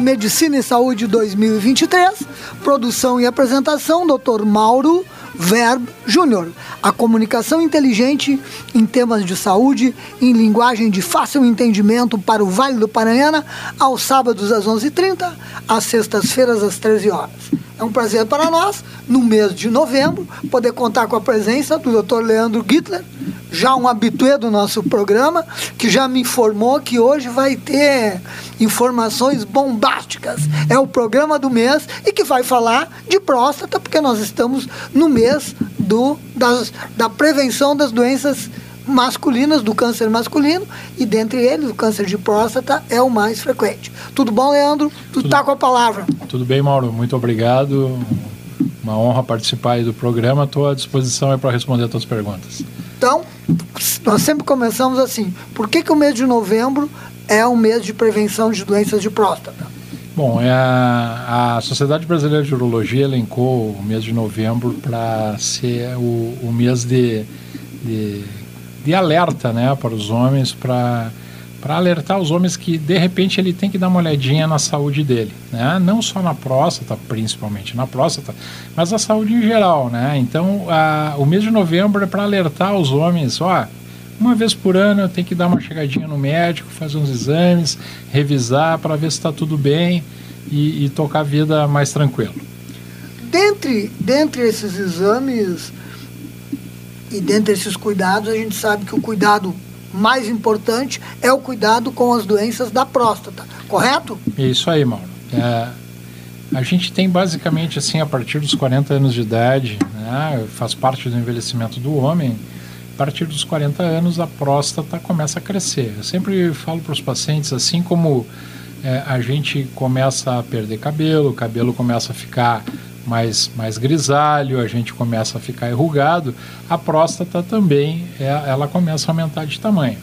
Medicina e Saúde 2023, produção e apresentação, Dr. Mauro Verb Júnior. A comunicação inteligente em temas de saúde, em linguagem de fácil entendimento para o Vale do Paranhana, aos sábados às 11h30, às sextas-feiras às 13 horas. É um prazer para nós, no mês de novembro, poder contar com a presença do Dr. Leandro Gittler, já um habituê do nosso programa, que já me informou que hoje vai ter informações bombásticas. É o programa do mês e que vai falar de próstata, porque nós estamos no mês do, das, da prevenção das doenças masculinas, do câncer masculino, e dentre eles o câncer de próstata é o mais frequente. Tudo bom, Leandro? Tu está com a palavra. Tudo bem, Mauro. Muito obrigado. Uma honra participar aí do programa. Estou à disposição para responder as tuas perguntas. Então, nós sempre começamos assim. Por que, que o mês de novembro é o mês de prevenção de doenças de próstata? Bom, é a, a Sociedade Brasileira de Urologia elencou o mês de novembro para ser o, o mês de, de, de, alerta né, para os homens, para alertar os homens que de repente ele tem que dar uma olhadinha na saúde dele, né? não só na próstata, principalmente na próstata, mas a saúde em geral. Né? Então, a, o mês de novembro é para alertar os homens: ó, uma vez por ano eu tenho que dar uma chegadinha no médico, fazer uns exames, revisar para ver se está tudo bem e, e, tocar a vida mais tranquilo. Dentre, dentre esses exames e dentre esses cuidados, a gente sabe que o cuidado mais importante é o cuidado com as doenças da próstata, correto? É isso aí, Mauro. É, a gente tem basicamente assim, a partir dos 40 anos de idade, né, faz parte do envelhecimento do homem, partir dos 40 anos a próstata começa a crescer. Eu sempre falo para os pacientes, assim como é, a gente começa a perder cabelo, o cabelo começa a ficar mais, mais grisalho, a gente começa a ficar enrugado, a próstata também é, ela começa a aumentar de tamanho.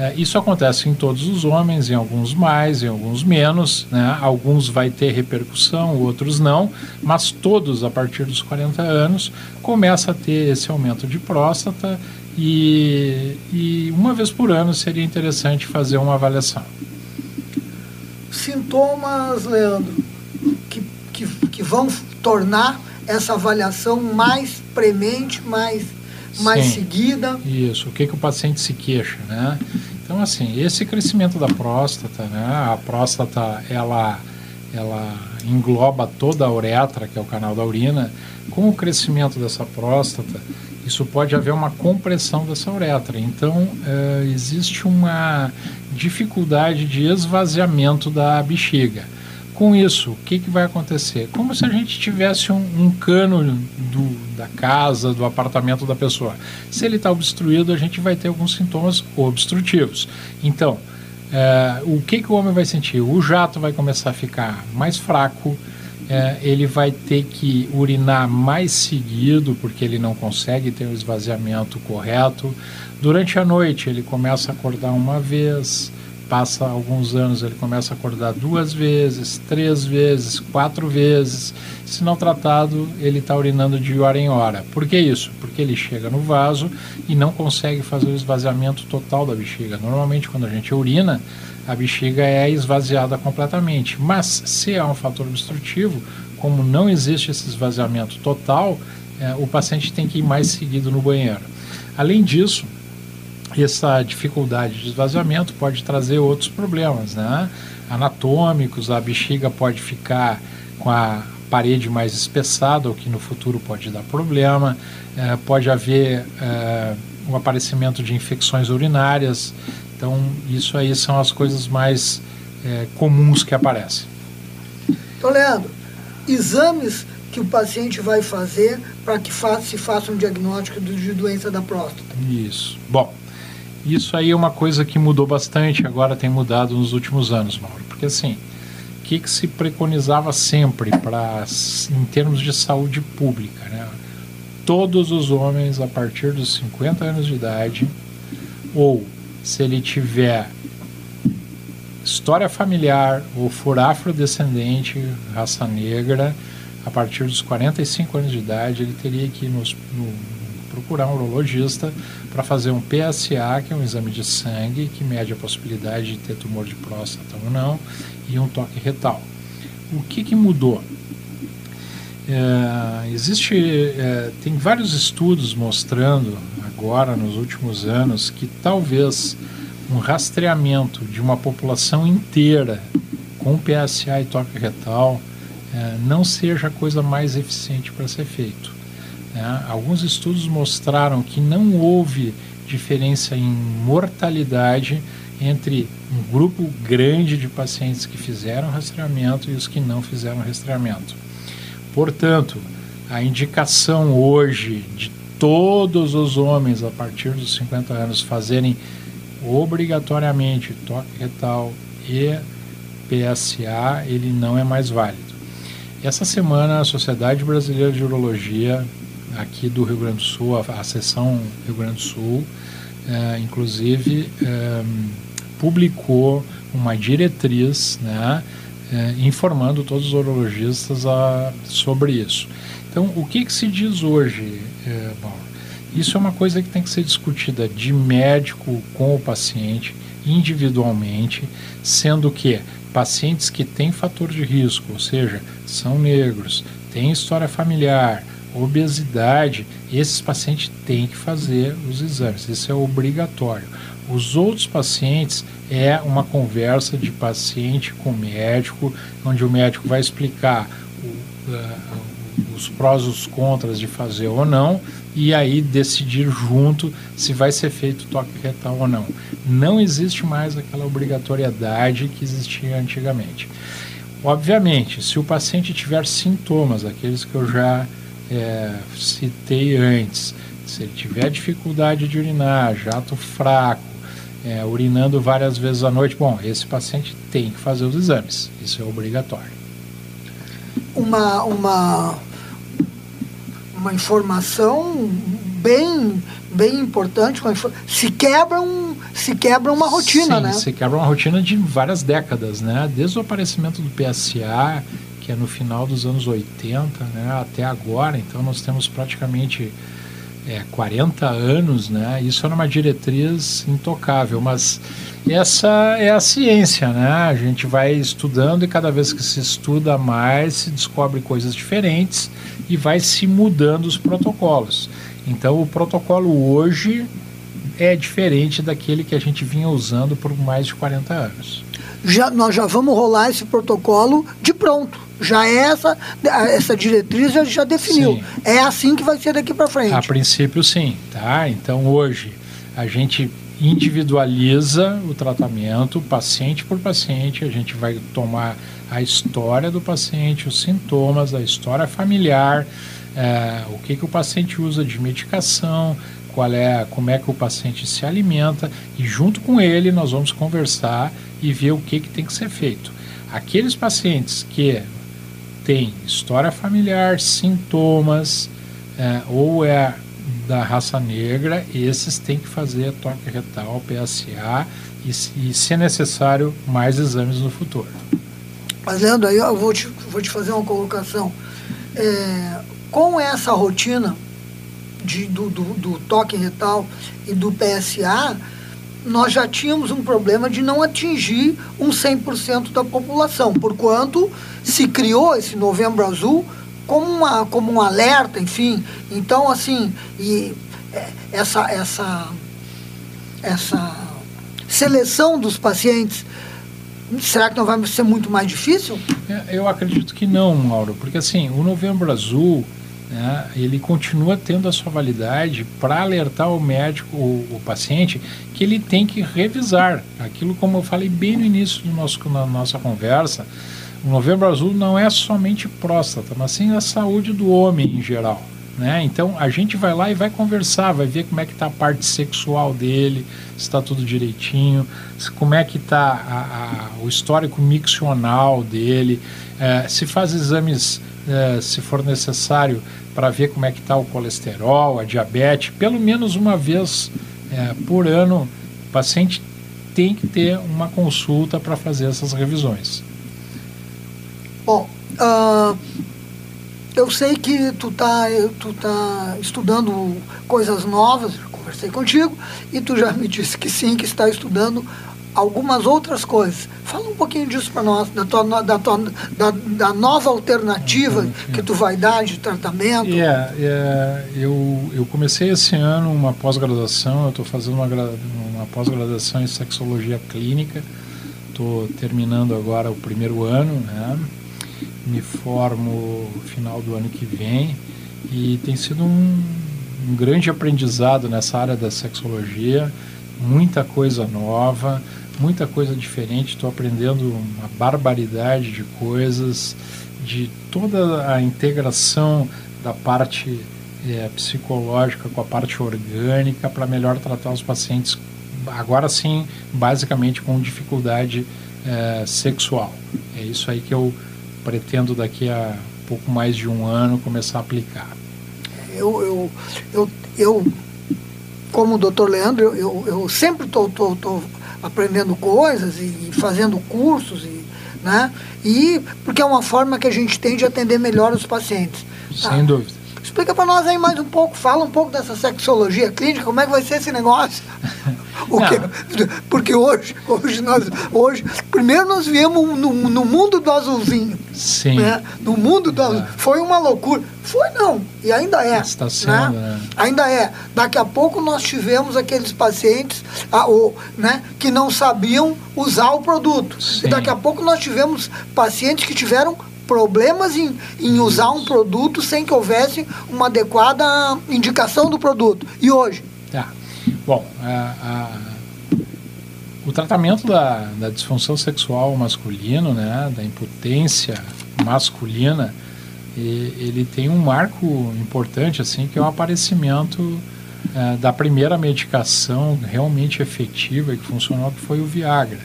É, isso acontece em todos os homens, em alguns mais, em alguns menos, né? alguns vai ter repercussão, outros não, mas todos a partir dos 40 anos começa a ter esse aumento de próstata e, e uma vez por ano seria interessante fazer uma avaliação. Sintomas, Leandro, que, que, que vão tornar essa avaliação mais premente, mais, mais Sim, seguida. Isso, o que, que o paciente se queixa, né? Então, assim, esse crescimento da próstata, né? A próstata, ela, ela engloba toda a uretra, que é o canal da urina. Com o crescimento dessa próstata, isso pode haver uma compressão dessa uretra. Então, é, existe uma dificuldade de esvaziamento da bexiga. Com isso, o que, que vai acontecer? Como se a gente tivesse um, um cano do, da casa, do apartamento da pessoa. Se ele está obstruído, a gente vai ter alguns sintomas obstrutivos. Então, é, o que, que o homem vai sentir? O jato vai começar a ficar mais fraco, é, ele vai ter que urinar mais seguido, porque ele não consegue ter o esvaziamento correto. Durante a noite, ele começa a acordar uma vez, passa alguns anos, ele começa a acordar duas vezes, três vezes, quatro vezes. Se não tratado, ele está urinando de hora em hora. Por que isso? Porque ele chega no vaso e não consegue fazer o esvaziamento total da bexiga. Normalmente, quando a gente urina, a bexiga é esvaziada completamente. Mas se é um fator obstrutivo, como não existe esse esvaziamento total, é, o paciente tem que ir mais seguido no banheiro. Além disso, essa dificuldade de esvaziamento pode trazer outros problemas, né? Anatômicos, a bexiga pode ficar com a parede mais espessada, o que no futuro pode dar problema. É, pode haver é, um aparecimento de infecções urinárias, então, isso aí são as coisas mais é, comuns que aparecem. Então, Leandro, exames que o paciente vai fazer para que fa se faça um diagnóstico de doença da próstata. Isso. Bom, isso aí é uma coisa que mudou bastante, agora tem mudado nos últimos anos, Mauro. Porque assim, o que, que se preconizava sempre para em termos de saúde pública, né? Todos os homens a partir dos 50 anos de idade ou se ele tiver história familiar ou for afrodescendente, raça negra, a partir dos 45 anos de idade, ele teria que nos, no, procurar um urologista para fazer um PSA, que é um exame de sangue que mede a possibilidade de ter tumor de próstata ou não, e um toque retal. O que, que mudou? É, existe, é, tem vários estudos mostrando agora nos últimos anos que talvez um rastreamento de uma população inteira com PSA e toque retal é, não seja a coisa mais eficiente para ser feito. Né? Alguns estudos mostraram que não houve diferença em mortalidade entre um grupo grande de pacientes que fizeram rastreamento e os que não fizeram rastreamento. Portanto, a indicação hoje de todos os homens a partir dos 50 anos fazerem obrigatoriamente toque retal e PSA, ele não é mais válido. Essa semana a Sociedade Brasileira de Urologia aqui do Rio Grande do Sul, a, a seção Rio Grande do Sul, é, inclusive é, publicou uma diretriz né, é, informando todos os urologistas a, sobre isso. Então, o que, que se diz hoje, é, Isso é uma coisa que tem que ser discutida de médico com o paciente, individualmente, sendo que pacientes que têm fator de risco, ou seja, são negros, têm história familiar, obesidade, esses pacientes têm que fazer os exames, isso é obrigatório. Os outros pacientes é uma conversa de paciente com médico, onde o médico vai explicar o, uh, os prós e os contras de fazer ou não, e aí decidir junto se vai ser feito toque retal ou não. Não existe mais aquela obrigatoriedade que existia antigamente. Obviamente, se o paciente tiver sintomas, aqueles que eu já é, citei antes, se ele tiver dificuldade de urinar, jato fraco, é, urinando várias vezes à noite, bom, esse paciente tem que fazer os exames, isso é obrigatório. Uma, uma, uma informação bem, bem importante, se quebra, um, se quebra uma rotina, Sim, né? se quebra uma rotina de várias décadas, né? Desde o aparecimento do PSA, que é no final dos anos 80, né, até agora, então nós temos praticamente é, 40 anos, né? Isso era uma diretriz intocável, mas essa é a ciência, né? A gente vai estudando e cada vez que se estuda mais, se descobre coisas diferentes e vai se mudando os protocolos. Então, o protocolo hoje é diferente daquele que a gente vinha usando por mais de 40 anos. Já, nós já vamos rolar esse protocolo de pronto já é essa, essa diretriz já, já definiu. Sim. É assim que vai ser daqui para frente. A princípio, sim. Tá? Então, hoje, a gente individualiza o tratamento, paciente por paciente. A gente vai tomar a história do paciente, os sintomas, a história familiar, é, o que, que o paciente usa de medicação, qual é, como é que o paciente se alimenta e junto com ele nós vamos conversar e ver o que, que tem que ser feito. Aqueles pacientes que tem história familiar, sintomas, é, ou é da raça negra, esses têm que fazer toque retal, PSA e, e se necessário, mais exames no futuro. Mas, Leandro, aí eu vou te, vou te fazer uma colocação. É, com essa rotina de, do, do, do toque retal e do PSA, nós já tínhamos um problema de não atingir um 100% da população, porquanto se criou esse Novembro Azul como, uma, como um alerta, enfim. Então, assim, e é, essa, essa, essa seleção dos pacientes, será que não vai ser muito mais difícil? É, eu acredito que não, Mauro, porque assim, o Novembro Azul né, ele continua tendo a sua validade para alertar o médico, o, o, paciente, que ele tem que revisar. Aquilo, como eu falei bem no início do nosso, na nossa conversa, o Novembro Azul não é somente próstata, mas sim a saúde do homem em geral. Né? Então a gente vai lá e vai conversar, vai ver como é que está a parte sexual dele, se está tudo direitinho, como é que está o histórico miccional dele, é, se faz exames, é, se for necessário, para ver como é que está o colesterol, a diabetes, pelo menos uma vez é, por ano, o paciente tem que ter uma consulta para fazer essas revisões. Bom, uh, eu sei que tu tá, tu tá estudando coisas novas, conversei contigo, e tu já me disse que sim, que está estudando algumas outras coisas. Fala um pouquinho disso para nós, da, tua, da, tua, da, da, nova alternativa uhum, que tu vai dar de tratamento. Yeah, yeah, eu, eu comecei esse ano uma pós-graduação, eu estou fazendo uma, uma pós-graduação em sexologia clínica, estou terminando agora o primeiro ano, né? me formo no final do ano que vem e tem sido um, um grande aprendizado nessa área da sexologia, muita coisa nova, muita coisa diferente, estou aprendendo uma barbaridade de coisas, de toda a integração da parte é, psicológica com a parte orgânica para melhor tratar os pacientes, agora sim, basicamente com dificuldade é, sexual. É isso aí que eu pretendo daqui a pouco mais de um ano começar a aplicar. Eu, eu, eu, eu como o doutor Leandro, eu, eu sempre estou aprendendo coisas e fazendo cursos e né? E porque é uma forma que a gente tem de atender melhor os pacientes. Sem tá? dúvida. Explica para nós aí mais um pouco, fala um pouco dessa sexologia clínica, como é que vai ser esse negócio? porque hoje, hoje nós, hoje, primeiro nós viemos no, no mundo do azulzinho. Sim. Né? No mundo do azul. Foi uma loucura. Foi não, e ainda é. Está sendo, né? né? Ainda é. Daqui a pouco nós tivemos aqueles pacientes a, o, né, que não sabiam usar o produto. Sim. E daqui a pouco nós tivemos pacientes que tiveram problemas em, em usar um produto sem que houvesse uma adequada indicação do produto. E hoje? Tá. Bom, a, a, o tratamento da, da disfunção sexual masculino, né, da impotência masculina, e, ele tem um marco importante, assim, que é o aparecimento é, da primeira medicação realmente efetiva e que funcionou, que foi o Viagra.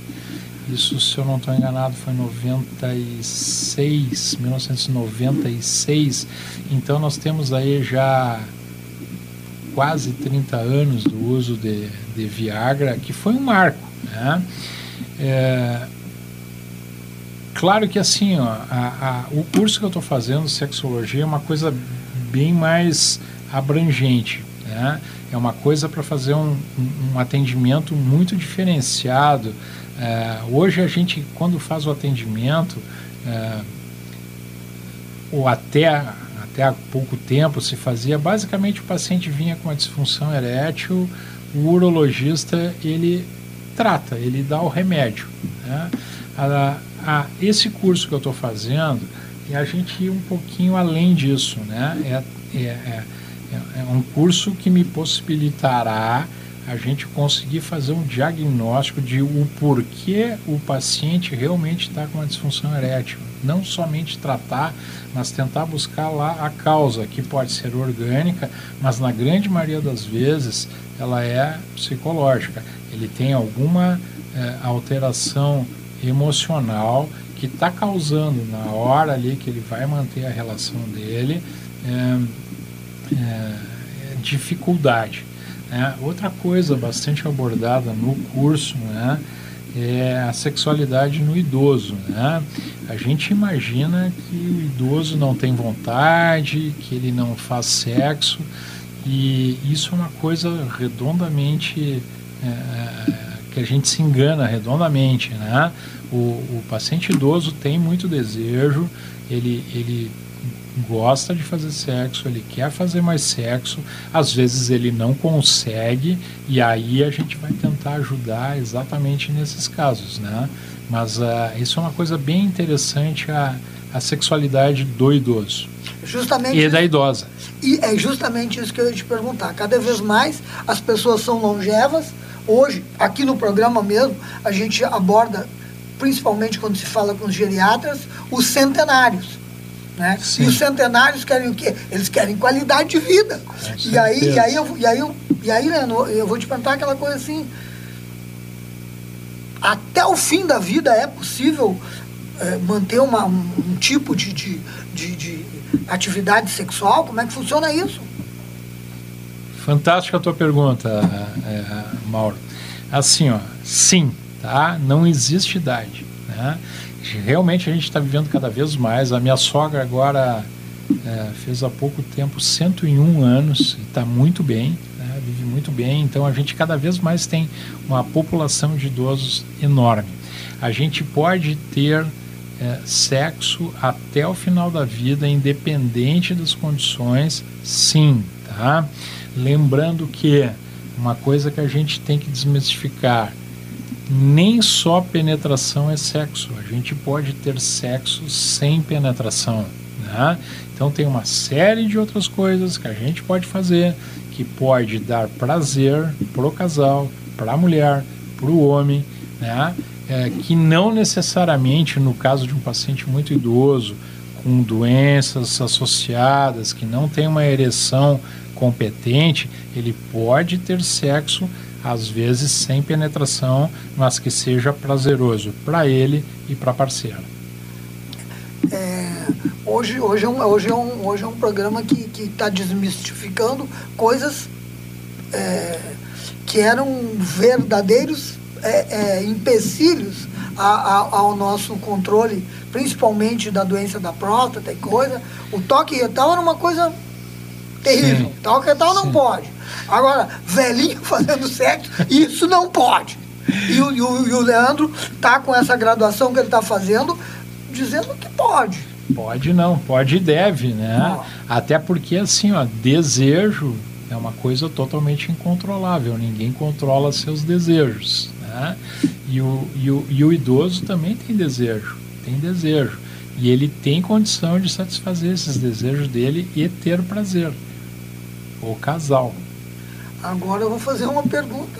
Isso, se eu não estou enganado, foi em 96, 1996. Então nós temos aí já quase 30 anos do uso de, de Viagra, que foi um marco. Né? É, claro que assim, ó, a, a, o curso que eu estou fazendo, sexologia, é uma coisa bem mais abrangente. Né? É uma coisa para fazer um, um, atendimento muito diferenciado é, hoje a gente, quando faz o atendimento, é, ou até, até há pouco tempo se fazia, basicamente o paciente vinha com uma disfunção erétil, o urologista ele trata, ele dá o remédio. Né? A, a, esse curso que eu estou fazendo, é a gente ir um pouquinho além disso. Né? É, é, é, é um curso que me possibilitará a gente conseguir fazer um diagnóstico de o porquê o paciente realmente está com uma disfunção erétil. Não somente tratar, mas tentar buscar lá a causa, que pode ser orgânica, mas na grande maioria das vezes ela é psicológica. Ele tem alguma é, alteração emocional que está causando na hora ali que ele vai manter a relação dele é, é, dificuldade. É, outra coisa bastante abordada no curso né, é a sexualidade no idoso. Né? A gente imagina que o idoso não tem vontade, que ele não faz sexo, e isso é uma coisa redondamente. É, que a gente se engana redondamente. Né? O, o paciente idoso tem muito desejo, ele, ele gosta de fazer sexo, ele quer fazer mais sexo, às vezes ele não consegue e aí a gente vai tentar ajudar exatamente nesses casos, né? Mas uh, isso é uma coisa bem interessante a, a sexualidade do idoso. Justamente e da idosa. E é justamente isso que eu ia te perguntar. Cada vez mais as pessoas são longevas. Hoje, aqui no programa mesmo, a gente aborda, principalmente quando se fala com os geriatras, os centenários né? E os centenários querem o quê? Eles querem qualidade de vida. e aí, e aí, eu, e aí, eu, e aí Leandro, eu vou te perguntar aquela coisa assim. Até o fim da vida é possível é, manter uma, um, um, tipo de, de, de, de atividade sexual? Como é que funciona isso? Fantástica a tua pergunta, é, Mauro. Assim, ó, sim, tá? Não existe idade, né? Realmente a gente está vivendo cada vez mais. A minha sogra agora é, fez há pouco tempo 101 anos e está muito bem, né, vive muito bem. Então a gente cada vez mais tem uma população de idosos enorme. A gente pode ter é, sexo até o final da vida, independente das condições, sim, tá? Lembrando que uma coisa que a gente tem que desmistificar nem só penetração é sexo. A gente pode ter sexo sem penetração. Né? Então tem uma série de outras coisas que a gente pode fazer que pode dar prazer para o casal, para a mulher, para o homem, né? É, que não necessariamente no caso de um paciente muito idoso com doenças associadas que não tem uma ereção competente, ele pode ter sexo às vezes sem penetração, mas que seja prazeroso para ele e para a parceira. É, hoje, hoje, é um, hoje, é um, hoje é um programa que está desmistificando coisas é, que eram verdadeiros é, é, empecilhos a, a, ao nosso controle, principalmente da doença da próstata e coisa, o toque retal era uma coisa terrível. Sim. Toque retal não pode. Agora, velhinho fazendo sexo, isso não pode. E o, e o, e o Leandro tá com essa graduação que ele está fazendo, dizendo que pode. Pode não, pode e deve, né? Até porque assim, ó, desejo é uma coisa totalmente incontrolável, ninguém controla seus desejos. Né? E, o, e, o, e o idoso também tem desejo, tem desejo. E ele tem condição de satisfazer esses desejos dele e ter prazer. O casal. Agora eu vou fazer uma pergunta.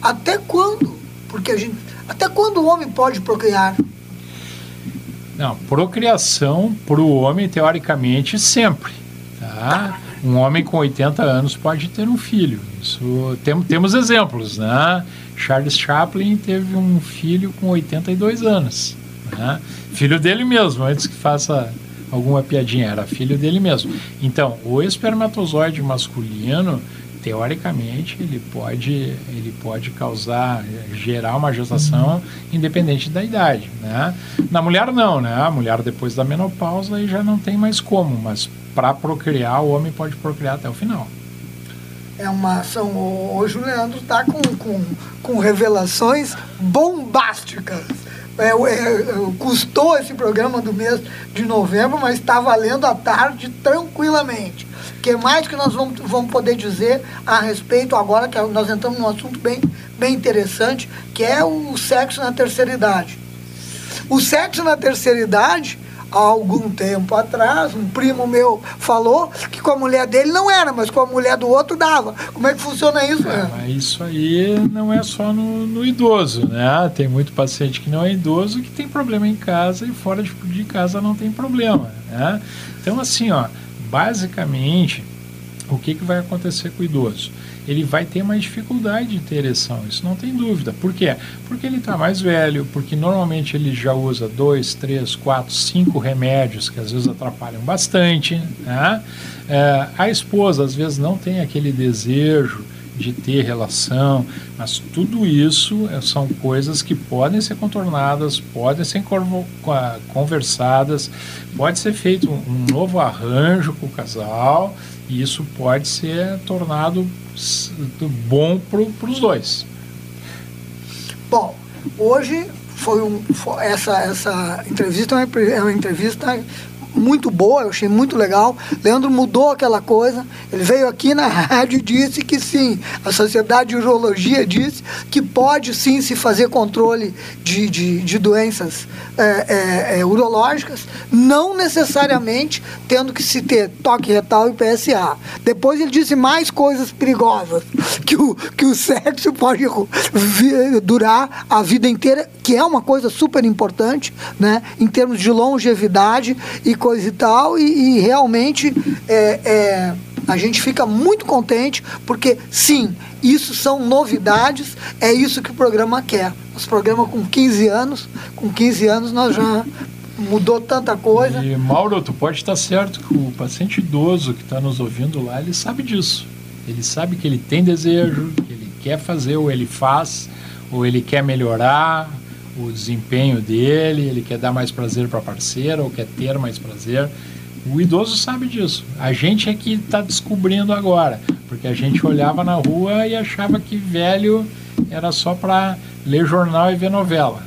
Até quando? Porque a gente. Até quando o homem pode procriar? Não, procriação para o homem, teoricamente, sempre. Tá? Um homem com 80 anos pode ter um filho. Isso tem, temos exemplos, né? Charles Chaplin teve um filho com 82 anos. Né? Filho dele mesmo, antes que faça alguma piadinha, era filho dele mesmo. Então, o espermatozoide masculino, teoricamente, ele pode, ele pode causar, gerar uma gestação independente da idade. Né? Na mulher, não, né? A mulher, depois da menopausa, aí já não tem mais como, mas para procriar, o homem pode procriar até o final. É uma ação. Hoje o Leandro está com, com, com revelações bombásticas. É, é, custou esse programa do mês de novembro, mas está valendo a tarde tranquilamente. O que mais que nós vamos, vamos poder dizer a respeito agora, que nós entramos num assunto bem, bem interessante, que é o sexo na terceira idade. O sexo na terceira idade há algum tempo atrás, um primo meu falou que com a mulher dele não era, mas com a mulher do outro dava. Como é que funciona isso? É, mas isso aí não é só no, no, idoso, né? Tem muito paciente que não é idoso que tem problema em casa e fora de, de casa não tem problema, né? Então, assim, ó, basicamente, o que, que vai acontecer com o idoso? Ele vai ter mais dificuldade de ter ereção, isso não tem dúvida. Por quê? Porque ele está mais velho, porque normalmente ele já usa dois, três, quatro, cinco remédios que às vezes atrapalham bastante. Né? É, a esposa às vezes não tem aquele desejo de ter relação, mas tudo isso é, são coisas que podem ser contornadas, podem ser conversadas, pode ser feito um novo arranjo com o casal e isso pode ser tornado bom para os dois. Bom, hoje foi um, essa, essa entrevista é uma, é uma entrevista muito boa, eu achei muito legal. Leandro mudou aquela coisa. Ele veio aqui na rádio e disse que sim, a Sociedade de Urologia disse que pode sim se fazer controle de, de, de doenças é, é, é, urológicas, não necessariamente tendo que se ter toque retal e PSA. Depois ele disse mais coisas perigosas, que o, que o sexo pode durar a vida inteira, que é uma coisa super importante, né, em termos de longevidade e coisa e tal, e, e realmente é, é, a gente fica muito contente, porque sim, isso são novidades, é isso que o programa quer. Nosso programa com 15 anos, com 15 anos nós já mudou tanta coisa. E Mauro, tu pode estar certo que o paciente idoso que está nos ouvindo lá, ele sabe disso. Ele sabe que ele tem desejo, que ele quer fazer ou ele faz, ou ele quer melhorar, o desempenho dele, ele quer dar mais prazer para a parceira ou quer ter mais prazer. O idoso sabe disso. A gente é que está descobrindo agora, porque a gente olhava na rua e achava que velho era só para ler jornal e ver novela.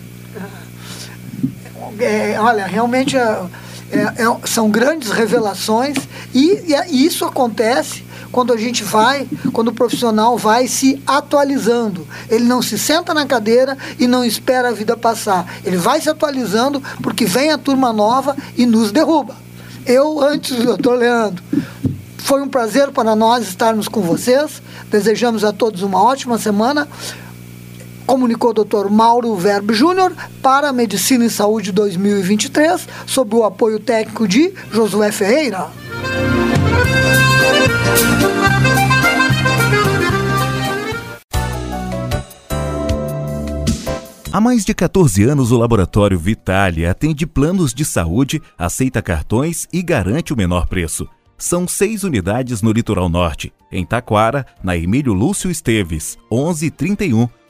É, olha, realmente é, é, é são grandes revelações e, e isso acontece quando a gente vai, quando o profissional vai se atualizando. Ele não se senta na cadeira e não espera a vida passar. Ele vai se atualizando porque vem a turma nova e nos derruba. Eu, antes do doutor Leandro, foi um prazer para nós estarmos com vocês. Desejamos a todos uma ótima semana. Comunicou o doutor Mauro Verbo Júnior para Medicina e Saúde 2023, sob o apoio técnico de Josué Ferreira. Há mais de 14 anos, o Laboratório Vitale atende planos de saúde, aceita cartões e garante o menor preço. São seis unidades no Litoral Norte, em Taquara, na Emílio Lúcio Esteves, 1131,